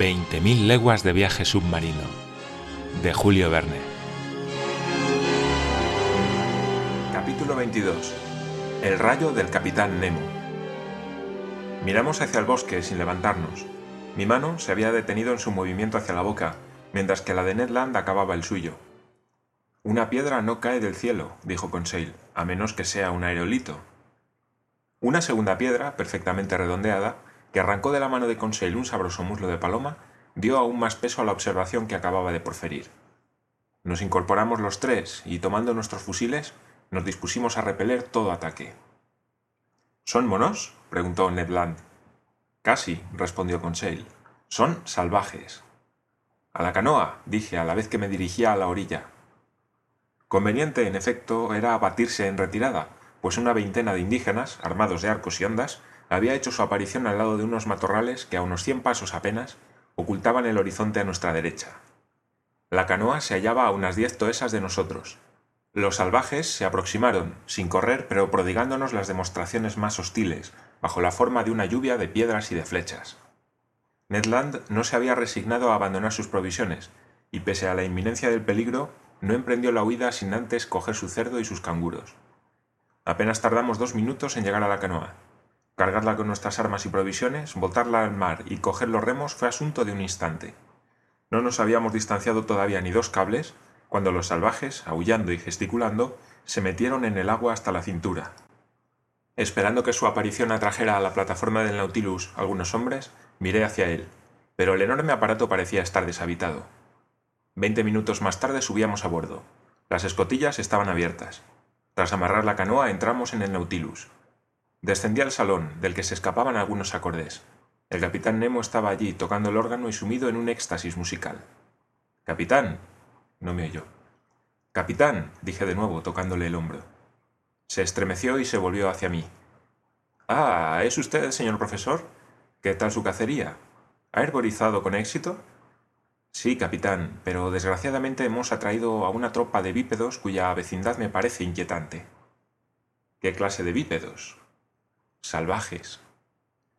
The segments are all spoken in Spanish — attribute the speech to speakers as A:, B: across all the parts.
A: 20.000 leguas de viaje submarino de Julio Verne.
B: Capítulo 22. El rayo del capitán Nemo. Miramos hacia el bosque sin levantarnos. Mi mano se había detenido en su movimiento hacia la boca, mientras que la de Ned Land acababa el suyo. Una piedra no cae del cielo, dijo Conseil, a menos que sea un aerolito. Una segunda piedra, perfectamente redondeada, que arrancó de la mano de Conseil un sabroso muslo de paloma, dio aún más peso a la observación que acababa de porferir. Nos incorporamos los tres y, tomando nuestros fusiles, nos dispusimos a repeler todo ataque. ¿Son monos? preguntó Ned Land. Casi, respondió Conseil. Son salvajes. A la canoa, dije a la vez que me dirigía a la orilla. Conveniente, en efecto, era abatirse en retirada, pues una veintena de indígenas, armados de arcos y ondas, había hecho su aparición al lado de unos matorrales que a unos cien pasos apenas ocultaban el horizonte a nuestra derecha. La canoa se hallaba a unas diez toesas de nosotros. Los salvajes se aproximaron, sin correr, pero prodigándonos las demostraciones más hostiles, bajo la forma de una lluvia de piedras y de flechas. Ned Land no se había resignado a abandonar sus provisiones, y pese a la inminencia del peligro, no emprendió la huida sin antes coger su cerdo y sus canguros. Apenas tardamos dos minutos en llegar a la canoa cargarla con nuestras armas y provisiones, botarla al mar y coger los remos fue asunto de un instante. No nos habíamos distanciado todavía ni dos cables, cuando los salvajes, aullando y gesticulando, se metieron en el agua hasta la cintura. Esperando que su aparición atrajera a la plataforma del Nautilus algunos hombres, miré hacia él, pero el enorme aparato parecía estar deshabitado. Veinte minutos más tarde subíamos a bordo. Las escotillas estaban abiertas. Tras amarrar la canoa entramos en el Nautilus. Descendí al salón, del que se escapaban algunos acordes. El capitán Nemo estaba allí, tocando el órgano y sumido en un éxtasis musical. Capitán. no me oyó. Capitán, dije de nuevo, tocándole el hombro. Se estremeció y se volvió hacia mí. Ah, ¿es usted señor profesor? ¿Qué tal su cacería? ¿Ha herborizado con éxito? Sí, capitán, pero desgraciadamente hemos atraído a una tropa de bípedos cuya vecindad me parece inquietante. ¿Qué clase de bípedos? Salvajes.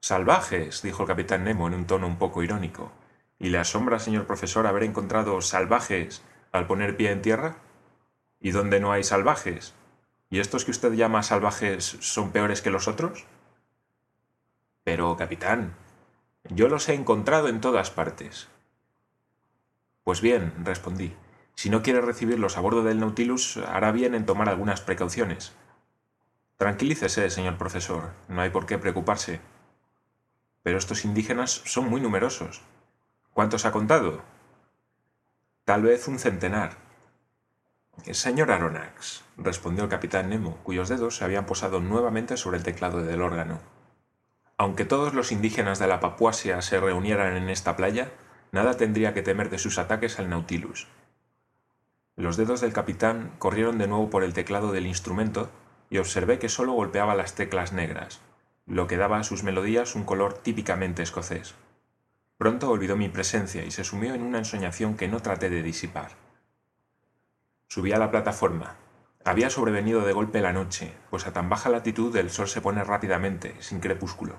B: Salvajes, dijo el capitán Nemo en un tono un poco irónico. ¿Y le asombra, señor profesor, haber encontrado salvajes al poner pie en tierra? ¿Y dónde no hay salvajes? ¿Y estos que usted llama salvajes son peores que los otros? Pero, capitán, yo los he encontrado en todas partes. Pues bien, respondí, si no quiere recibirlos a bordo del Nautilus, hará bien en tomar algunas precauciones. Tranquilícese, señor profesor, no hay por qué preocuparse. Pero estos indígenas son muy numerosos. ¿Cuántos ha contado? Tal vez un centenar. Señor Aronnax, respondió el capitán Nemo, cuyos dedos se habían posado nuevamente sobre el teclado del órgano. Aunque todos los indígenas de la Papuasia se reunieran en esta playa, nada tendría que temer de sus ataques al Nautilus. Los dedos del capitán corrieron de nuevo por el teclado del instrumento y observé que solo golpeaba las teclas negras, lo que daba a sus melodías un color típicamente escocés. Pronto olvidó mi presencia y se sumió en una ensoñación que no traté de disipar. Subí a la plataforma. Había sobrevenido de golpe la noche, pues a tan baja latitud el sol se pone rápidamente, sin crepúsculo.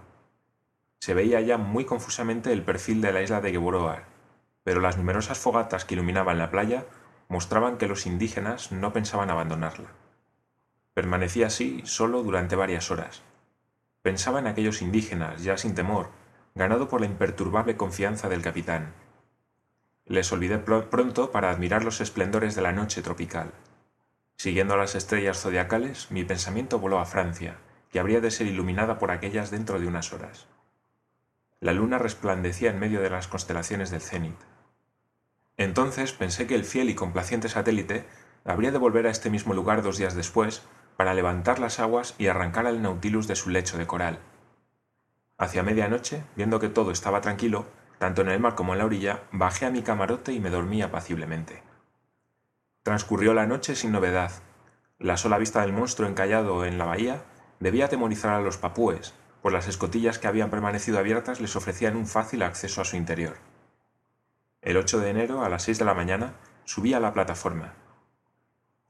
B: Se veía ya muy confusamente el perfil de la isla de Geboroar, pero las numerosas fogatas que iluminaban la playa mostraban que los indígenas no pensaban abandonarla. Permanecí así solo durante varias horas. Pensaba en aquellos indígenas, ya sin temor, ganado por la imperturbable confianza del capitán. Les olvidé pronto para admirar los esplendores de la noche tropical. Siguiendo las estrellas zodiacales, mi pensamiento voló a Francia, que habría de ser iluminada por aquellas dentro de unas horas. La luna resplandecía en medio de las constelaciones del cenit. Entonces pensé que el fiel y complaciente satélite habría de volver a este mismo lugar dos días después para levantar las aguas y arrancar al Nautilus de su lecho de coral. Hacia medianoche, viendo que todo estaba tranquilo, tanto en el mar como en la orilla, bajé a mi camarote y me dormí apaciblemente. Transcurrió la noche sin novedad. La sola vista del monstruo encallado en la bahía debía atemorizar a los papúes, pues las escotillas que habían permanecido abiertas les ofrecían un fácil acceso a su interior. El 8 de enero, a las 6 de la mañana, subí a la plataforma,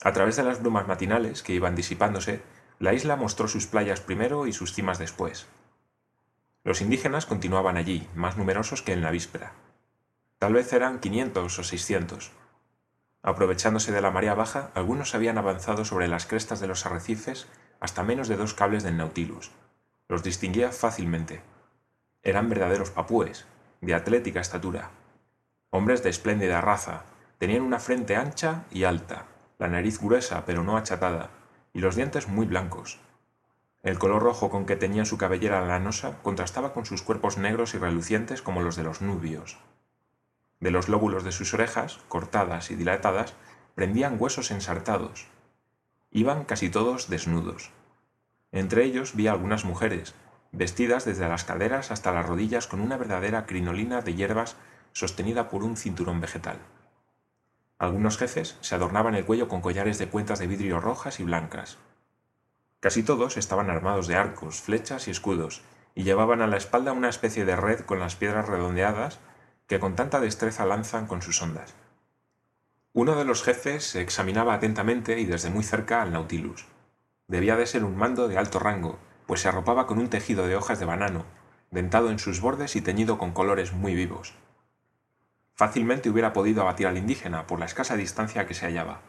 B: a través de las brumas matinales que iban disipándose, la isla mostró sus playas primero y sus cimas después. Los indígenas continuaban allí, más numerosos que en la víspera. Tal vez eran 500 o 600. Aprovechándose de la marea baja, algunos habían avanzado sobre las crestas de los arrecifes hasta menos de dos cables del Nautilus. Los distinguía fácilmente. Eran verdaderos papúes, de atlética estatura. Hombres de espléndida raza, tenían una frente ancha y alta, la nariz gruesa pero no achatada, y los dientes muy blancos. El color rojo con que tenían su cabellera lanosa contrastaba con sus cuerpos negros y relucientes como los de los nubios. De los lóbulos de sus orejas, cortadas y dilatadas, prendían huesos ensartados. Iban casi todos desnudos. Entre ellos vi algunas mujeres, vestidas desde las caderas hasta las rodillas con una verdadera crinolina de hierbas sostenida por un cinturón vegetal. Algunos jefes se adornaban el cuello con collares de cuentas de vidrio rojas y blancas. Casi todos estaban armados de arcos, flechas y escudos, y llevaban a la espalda una especie de red con las piedras redondeadas que con tanta destreza lanzan con sus ondas. Uno de los jefes examinaba atentamente y desde muy cerca al Nautilus. Debía de ser un mando de alto rango, pues se arropaba con un tejido de hojas de banano, dentado en sus bordes y teñido con colores muy vivos. Fácilmente hubiera podido abatir al indígena por la escasa distancia que se hallaba,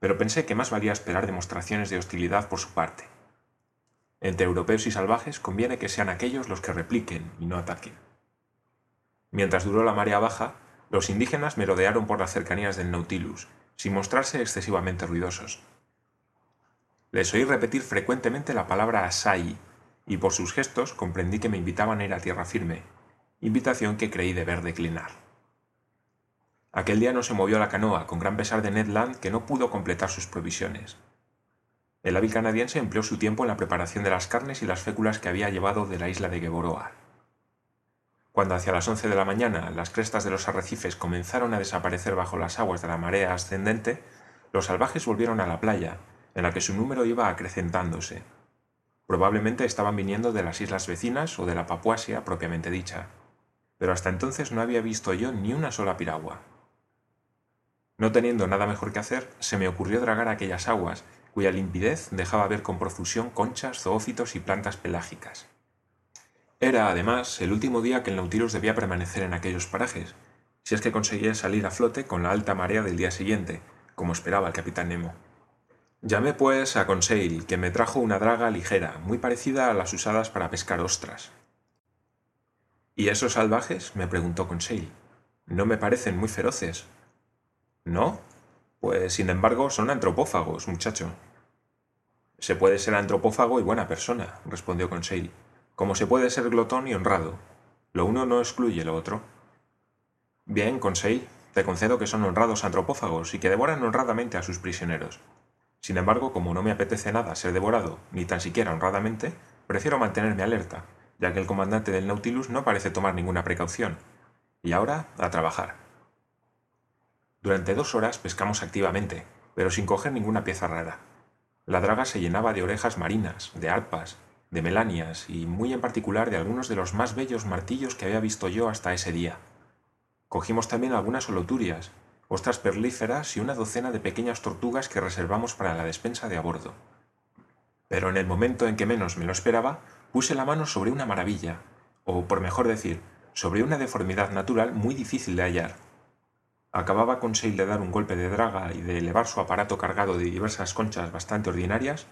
B: pero pensé que más valía esperar demostraciones de hostilidad por su parte. Entre europeos y salvajes conviene que sean aquellos los que repliquen y no ataquen. Mientras duró la marea baja, los indígenas merodearon por las cercanías del Nautilus, sin mostrarse excesivamente ruidosos. Les oí repetir frecuentemente la palabra asai, y por sus gestos comprendí que me invitaban a ir a tierra firme, invitación que creí deber declinar. Aquel día no se movió la canoa, con gran pesar de Ned Land, que no pudo completar sus provisiones. El hábil canadiense empleó su tiempo en la preparación de las carnes y las féculas que había llevado de la isla de Geboroa. Cuando hacia las once de la mañana las crestas de los arrecifes comenzaron a desaparecer bajo las aguas de la marea ascendente, los salvajes volvieron a la playa, en la que su número iba acrecentándose. Probablemente estaban viniendo de las islas vecinas o de la Papuasia propiamente dicha, pero hasta entonces no había visto yo ni una sola piragua. No teniendo nada mejor que hacer, se me ocurrió dragar aquellas aguas, cuya limpidez dejaba ver con profusión conchas, zoófitos y plantas pelágicas. Era, además, el último día que el Nautilus debía permanecer en aquellos parajes, si es que conseguía salir a flote con la alta marea del día siguiente, como esperaba el capitán Nemo. Llamé pues a Conseil, que me trajo una draga ligera, muy parecida a las usadas para pescar ostras. ¿Y esos salvajes? me preguntó Conseil. No me parecen muy feroces. ¿No? Pues sin embargo son antropófagos, muchacho. Se puede ser antropófago y buena persona, respondió Conseil como se puede ser glotón y honrado. Lo uno no excluye lo otro. Bien, Conseil, te concedo que son honrados antropófagos y que devoran honradamente a sus prisioneros. Sin embargo, como no me apetece nada ser devorado, ni tan siquiera honradamente, prefiero mantenerme alerta, ya que el comandante del Nautilus no parece tomar ninguna precaución. Y ahora, a trabajar. Durante dos horas pescamos activamente, pero sin coger ninguna pieza rara. La draga se llenaba de orejas marinas, de arpas, de melanias y muy en particular de algunos de los más bellos martillos que había visto yo hasta ese día. Cogimos también algunas holoturias, ostras perlíferas y una docena de pequeñas tortugas que reservamos para la despensa de a bordo. Pero en el momento en que menos me lo esperaba, puse la mano sobre una maravilla, o por mejor decir, sobre una deformidad natural muy difícil de hallar. Acababa con Seil de dar un golpe de draga y de elevar su aparato cargado de diversas conchas bastante ordinarias,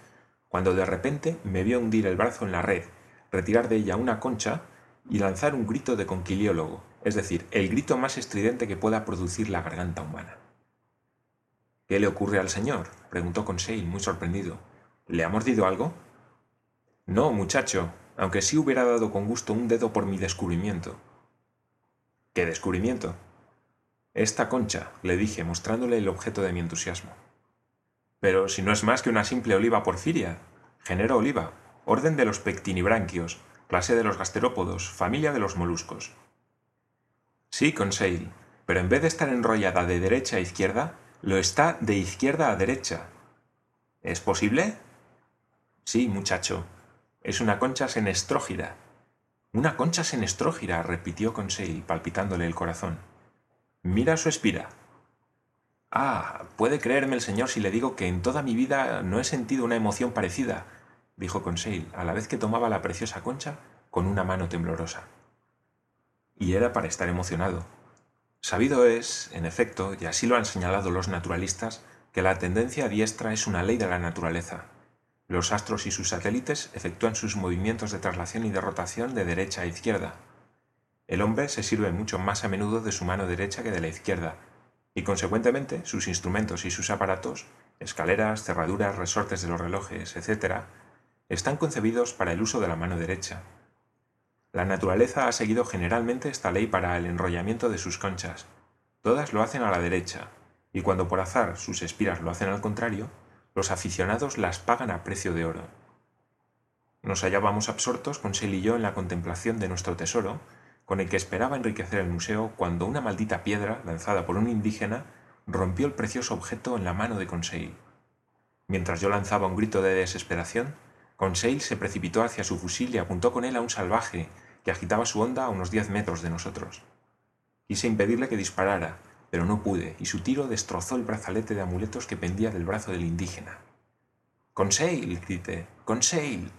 B: cuando de repente me vio hundir el brazo en la red, retirar de ella una concha y lanzar un grito de conquiliólogo, es decir, el grito más estridente que pueda producir la garganta humana. ¿Qué le ocurre al señor? preguntó Conseil, muy sorprendido. ¿Le ha mordido algo? No, muchacho, aunque sí hubiera dado con gusto un dedo por mi descubrimiento. ¿Qué descubrimiento? Esta concha, le dije, mostrándole el objeto de mi entusiasmo. Pero si no es más que una simple oliva porfiria. Género oliva, orden de los pectinibranquios, clase de los gasterópodos, familia de los moluscos. Sí, Conseil, pero en vez de estar enrollada de derecha a izquierda, lo está de izquierda a derecha. ¿Es posible? Sí, muchacho. Es una concha senestrógira. Una concha senestrógira, repitió Conseil, palpitándole el corazón. Mira su espira. Ah, puede creerme el señor si le digo que en toda mi vida no he sentido una emoción parecida, dijo Conseil, a la vez que tomaba la preciosa concha con una mano temblorosa. Y era para estar emocionado. Sabido es, en efecto, y así lo han señalado los naturalistas, que la tendencia diestra es una ley de la naturaleza. Los astros y sus satélites efectúan sus movimientos de traslación y de rotación de derecha a izquierda. El hombre se sirve mucho más a menudo de su mano derecha que de la izquierda, y consecuentemente sus instrumentos y sus aparatos, escaleras, cerraduras, resortes de los relojes, etc., están concebidos para el uso de la mano derecha. La naturaleza ha seguido generalmente esta ley para el enrollamiento de sus conchas. Todas lo hacen a la derecha, y cuando por azar sus espiras lo hacen al contrario, los aficionados las pagan a precio de oro. Nos hallábamos absortos con Sel y yo en la contemplación de nuestro tesoro, con el que esperaba enriquecer el museo cuando una maldita piedra, lanzada por un indígena, rompió el precioso objeto en la mano de Conseil. Mientras yo lanzaba un grito de desesperación, Conseil se precipitó hacia su fusil y apuntó con él a un salvaje que agitaba su onda a unos diez metros de nosotros. Quise impedirle que disparara, pero no pude, y su tiro destrozó el brazalete de amuletos que pendía del brazo del indígena. Conseil, grité, Conseil.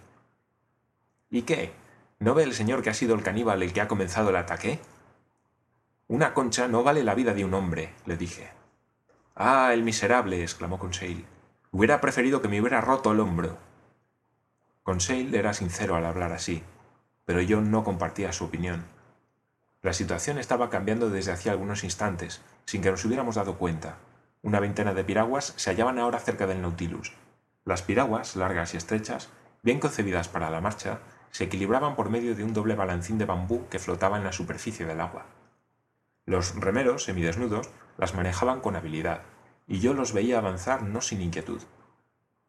B: ¿Y qué? ¿No ve el señor que ha sido el caníbal el que ha comenzado el ataque? Una concha no vale la vida de un hombre, le dije. Ah, el miserable, exclamó Conseil. Hubiera preferido que me hubiera roto el hombro. Conseil era sincero al hablar así, pero yo no compartía su opinión. La situación estaba cambiando desde hacía algunos instantes, sin que nos hubiéramos dado cuenta. Una veintena de piraguas se hallaban ahora cerca del Nautilus. Las piraguas, largas y estrechas, bien concebidas para la marcha, se equilibraban por medio de un doble balancín de bambú que flotaba en la superficie del agua. Los remeros, semidesnudos, las manejaban con habilidad, y yo los veía avanzar no sin inquietud.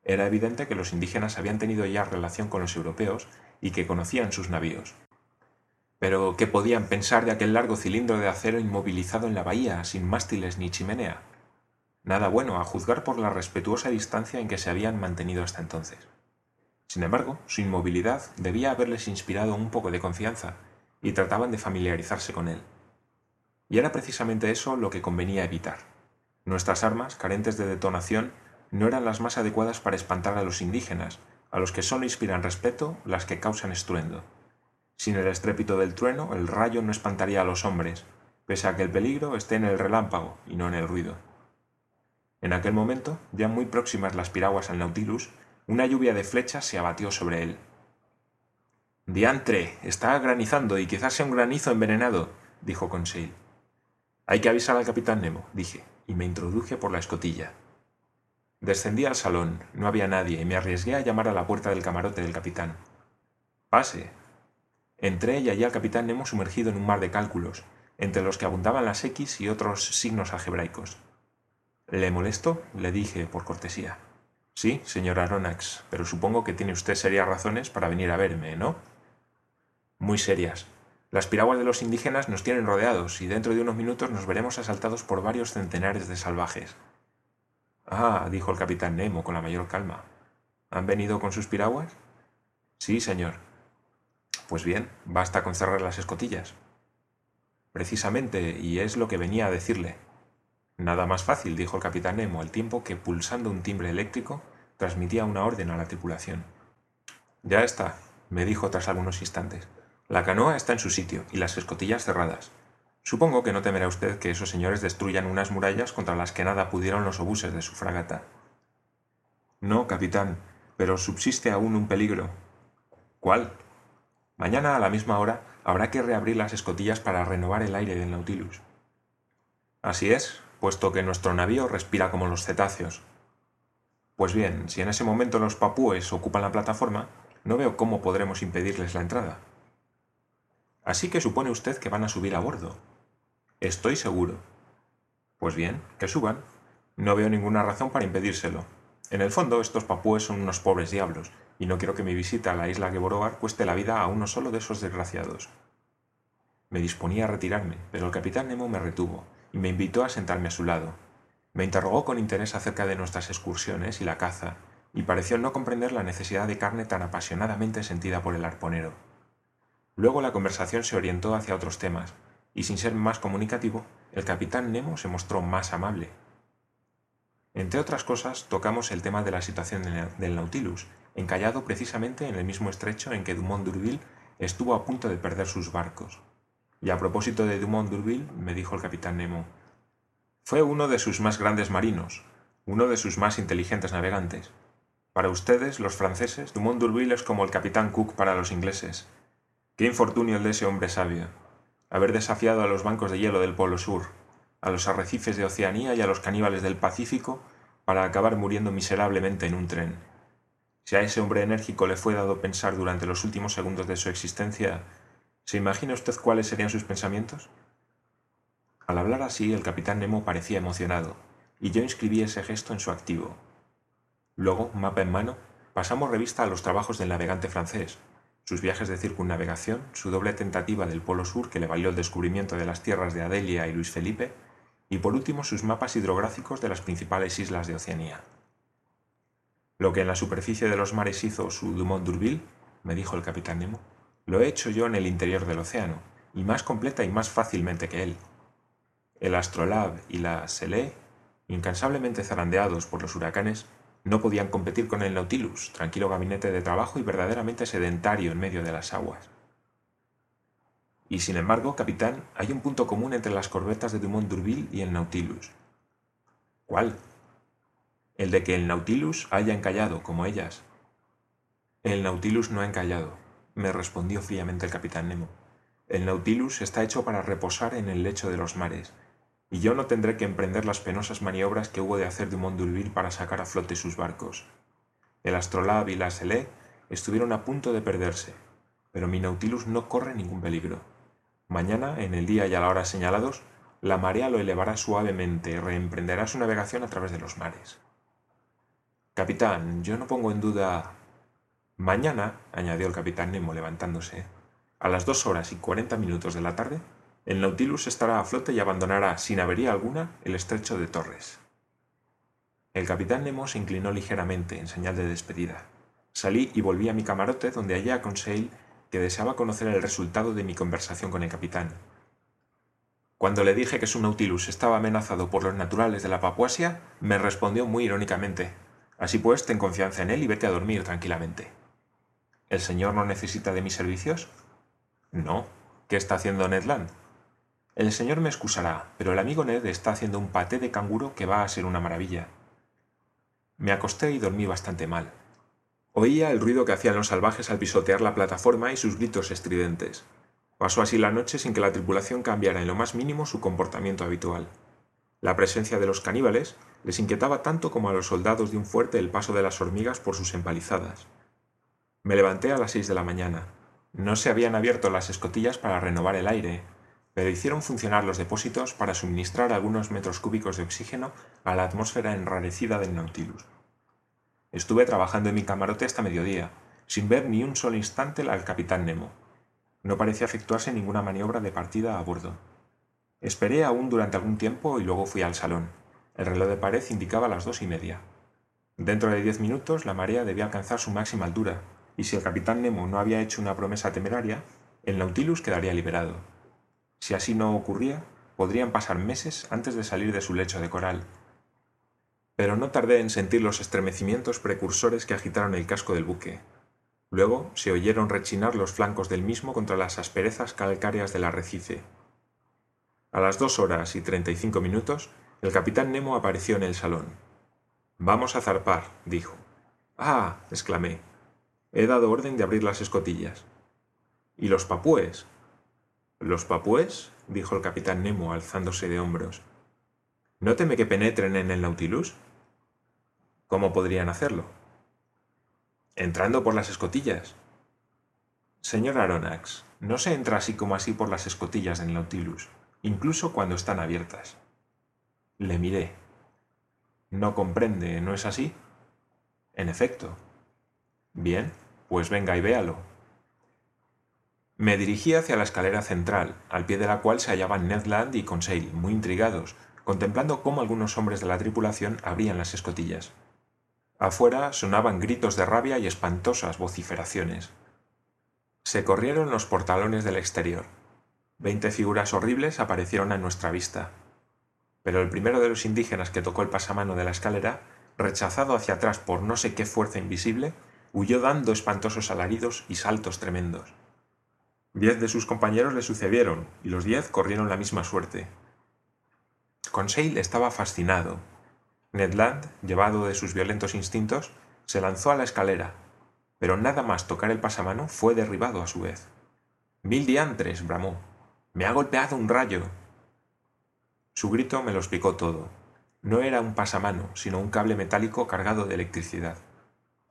B: Era evidente que los indígenas habían tenido ya relación con los europeos y que conocían sus navíos. Pero, ¿qué podían pensar de aquel largo cilindro de acero inmovilizado en la bahía, sin mástiles ni chimenea? Nada bueno, a juzgar por la respetuosa distancia en que se habían mantenido hasta entonces. Sin embargo, su inmovilidad debía haberles inspirado un poco de confianza, y trataban de familiarizarse con él. Y era precisamente eso lo que convenía evitar. Nuestras armas, carentes de detonación, no eran las más adecuadas para espantar a los indígenas, a los que solo inspiran respeto las que causan estruendo. Sin el estrépito del trueno, el rayo no espantaría a los hombres, pese a que el peligro esté en el relámpago y no en el ruido. En aquel momento, ya muy próximas las piraguas al Nautilus, una lluvia de flechas se abatió sobre él. Diantre, está granizando y quizás sea un granizo envenenado, dijo Conseil. Hay que avisar al capitán Nemo, dije, y me introduje por la escotilla. Descendí al salón, no había nadie, y me arriesgué a llamar a la puerta del camarote del capitán. Pase, Entré y hallé al capitán Nemo sumergido en un mar de cálculos, entre los que abundaban las X y otros signos algebraicos. ¿Le molesto? le dije por cortesía. Sí, señor Aronnax, pero supongo que tiene usted serias razones para venir a verme, ¿no? Muy serias. Las piraguas de los indígenas nos tienen rodeados y dentro de unos minutos nos veremos asaltados por varios centenares de salvajes. Ah, dijo el capitán Nemo con la mayor calma. ¿Han venido con sus piraguas? Sí, señor. Pues bien, basta con cerrar las escotillas. Precisamente, y es lo que venía a decirle. Nada más fácil, dijo el capitán Nemo, al tiempo que, pulsando un timbre eléctrico, transmitía una orden a la tripulación. Ya está, me dijo tras algunos instantes. La canoa está en su sitio y las escotillas cerradas. Supongo que no temerá usted que esos señores destruyan unas murallas contra las que nada pudieron los obuses de su fragata. No, capitán, pero subsiste aún un peligro. ¿Cuál? Mañana a la misma hora habrá que reabrir las escotillas para renovar el aire del Nautilus. Así es, puesto que nuestro navío respira como los cetáceos. Pues bien, si en ese momento los papúes ocupan la plataforma, no veo cómo podremos impedirles la entrada. Así que supone usted que van a subir a bordo. Estoy seguro. Pues bien, que suban. No veo ninguna razón para impedírselo. En el fondo, estos papúes son unos pobres diablos, y no quiero que mi visita a la isla Geboroar cueste la vida a uno solo de esos desgraciados. Me disponía a retirarme, pero el capitán Nemo me retuvo y me invitó a sentarme a su lado. Me interrogó con interés acerca de nuestras excursiones y la caza, y pareció no comprender la necesidad de carne tan apasionadamente sentida por el arponero. Luego la conversación se orientó hacia otros temas, y sin ser más comunicativo, el capitán Nemo se mostró más amable. Entre otras cosas, tocamos el tema de la situación del Nautilus encallado precisamente en el mismo estrecho en que Dumont d'Urville estuvo a punto de perder sus barcos. Y a propósito de Dumont d'Urville, me dijo el capitán Nemo, fue uno de sus más grandes marinos, uno de sus más inteligentes navegantes. Para ustedes, los franceses, Dumont d'Urville es como el capitán Cook para los ingleses. Qué infortunio el de ese hombre sabio. Haber desafiado a los bancos de hielo del Polo Sur, a los arrecifes de Oceanía y a los caníbales del Pacífico para acabar muriendo miserablemente en un tren. Si a ese hombre enérgico le fue dado pensar durante los últimos segundos de su existencia, ¿se imagina usted cuáles serían sus pensamientos? Al hablar así, el capitán Nemo parecía emocionado, y yo inscribí ese gesto en su activo. Luego, mapa en mano, pasamos revista a los trabajos del navegante francés, sus viajes de circunnavegación, su doble tentativa del Polo Sur que le valió el descubrimiento de las tierras de Adelia y Luis Felipe, y por último sus mapas hidrográficos de las principales islas de Oceanía. Lo que en la superficie de los mares hizo su Dumont d'Urville, me dijo el capitán Nemo, lo he hecho yo en el interior del océano, y más completa y más fácilmente que él. El Astrolabe y la Selé, incansablemente zarandeados por los huracanes, no podían competir con el Nautilus, tranquilo gabinete de trabajo y verdaderamente sedentario en medio de las aguas. Y sin embargo, capitán, hay un punto común entre las corbetas de Dumont d'Urville y el Nautilus. ¿Cuál? El de que el Nautilus haya encallado, como ellas. El Nautilus no ha encallado, me respondió fríamente el capitán Nemo. El Nautilus está hecho para reposar en el lecho de los mares, y yo no tendré que emprender las penosas maniobras que hubo de hacer Dumont d'Urville para sacar a flote sus barcos. El Astrolabe y la Selé estuvieron a punto de perderse, pero mi Nautilus no corre ningún peligro. Mañana, en el día y a la hora señalados, la marea lo elevará suavemente y reemprenderá su navegación a través de los mares. Capitán, yo no pongo en duda. Mañana, añadió el capitán Nemo levantándose, a las dos horas y cuarenta minutos de la tarde, el Nautilus estará a flote y abandonará sin avería alguna el estrecho de Torres. El capitán Nemo se inclinó ligeramente en señal de despedida. Salí y volví a mi camarote donde hallé a Conseil que deseaba conocer el resultado de mi conversación con el capitán. Cuando le dije que su Nautilus estaba amenazado por los naturales de la Papuasia, me respondió muy irónicamente. Así pues, ten confianza en él y vete a dormir tranquilamente. ¿El señor no necesita de mis servicios? No. ¿Qué está haciendo Ned Land? El señor me excusará, pero el amigo Ned está haciendo un paté de canguro que va a ser una maravilla. Me acosté y dormí bastante mal. Oía el ruido que hacían los salvajes al pisotear la plataforma y sus gritos estridentes. Pasó así la noche sin que la tripulación cambiara en lo más mínimo su comportamiento habitual. La presencia de los caníbales les inquietaba tanto como a los soldados de un fuerte el paso de las hormigas por sus empalizadas. Me levanté a las seis de la mañana. No se habían abierto las escotillas para renovar el aire, pero hicieron funcionar los depósitos para suministrar algunos metros cúbicos de oxígeno a la atmósfera enrarecida del Nautilus. Estuve trabajando en mi camarote hasta mediodía, sin ver ni un solo instante al capitán Nemo. No parecía efectuarse ninguna maniobra de partida a bordo. Esperé aún durante algún tiempo y luego fui al salón. El reloj de pared indicaba las dos y media. Dentro de diez minutos la marea debía alcanzar su máxima altura, y si el capitán Nemo no había hecho una promesa temeraria, el Nautilus quedaría liberado. Si así no ocurría, podrían pasar meses antes de salir de su lecho de coral. Pero no tardé en sentir los estremecimientos precursores que agitaron el casco del buque. Luego se oyeron rechinar los flancos del mismo contra las asperezas calcáreas del arrecife. A las dos horas y treinta y cinco minutos, el capitán Nemo apareció en el salón. Vamos a zarpar, dijo. Ah, exclamé. He dado orden de abrir las escotillas. ¿Y los papúes? ¿Los papúes? dijo el capitán Nemo alzándose de hombros. ¿No teme que penetren en el Nautilus? ¿Cómo podrían hacerlo? Entrando por las escotillas. Señor Aronnax, no se entra así como así por las escotillas del Nautilus, incluso cuando están abiertas. Le miré. No comprende, ¿no es así? En efecto. Bien, pues venga y véalo. Me dirigí hacia la escalera central, al pie de la cual se hallaban Ned Land y Conseil, muy intrigados, contemplando cómo algunos hombres de la tripulación abrían las escotillas. Afuera sonaban gritos de rabia y espantosas vociferaciones. Se corrieron los portalones del exterior. Veinte figuras horribles aparecieron a nuestra vista. Pero el primero de los indígenas que tocó el pasamano de la escalera, rechazado hacia atrás por no sé qué fuerza invisible, huyó dando espantosos alaridos y saltos tremendos. Diez de sus compañeros le sucedieron, y los diez corrieron la misma suerte. Conseil estaba fascinado. Ned Land, llevado de sus violentos instintos, se lanzó a la escalera, pero nada más tocar el pasamano fue derribado a su vez. Mil diantres, bramó. Me ha golpeado un rayo. Su grito me lo explicó todo. No era un pasamano, sino un cable metálico cargado de electricidad.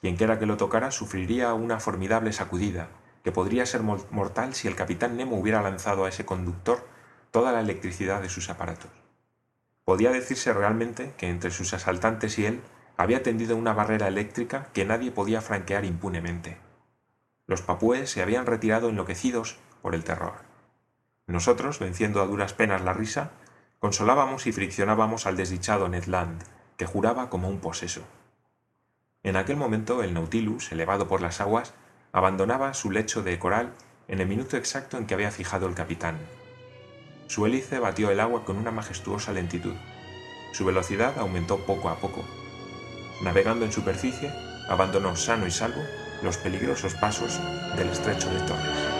B: Quienquiera que lo tocara sufriría una formidable sacudida, que podría ser mortal si el capitán Nemo hubiera lanzado a ese conductor toda la electricidad de sus aparatos. Podía decirse realmente que entre sus asaltantes y él había tendido una barrera eléctrica que nadie podía franquear impunemente. Los papúes se habían retirado enloquecidos por el terror. Nosotros, venciendo a duras penas la risa, Consolábamos y friccionábamos al desdichado Ned Land, que juraba como un poseso. En aquel momento el Nautilus, elevado por las aguas, abandonaba su lecho de coral en el minuto exacto en que había fijado el capitán. Su hélice batió el agua con una majestuosa lentitud. Su velocidad aumentó poco a poco. Navegando en superficie, abandonó sano y salvo los peligrosos pasos del estrecho de Torres.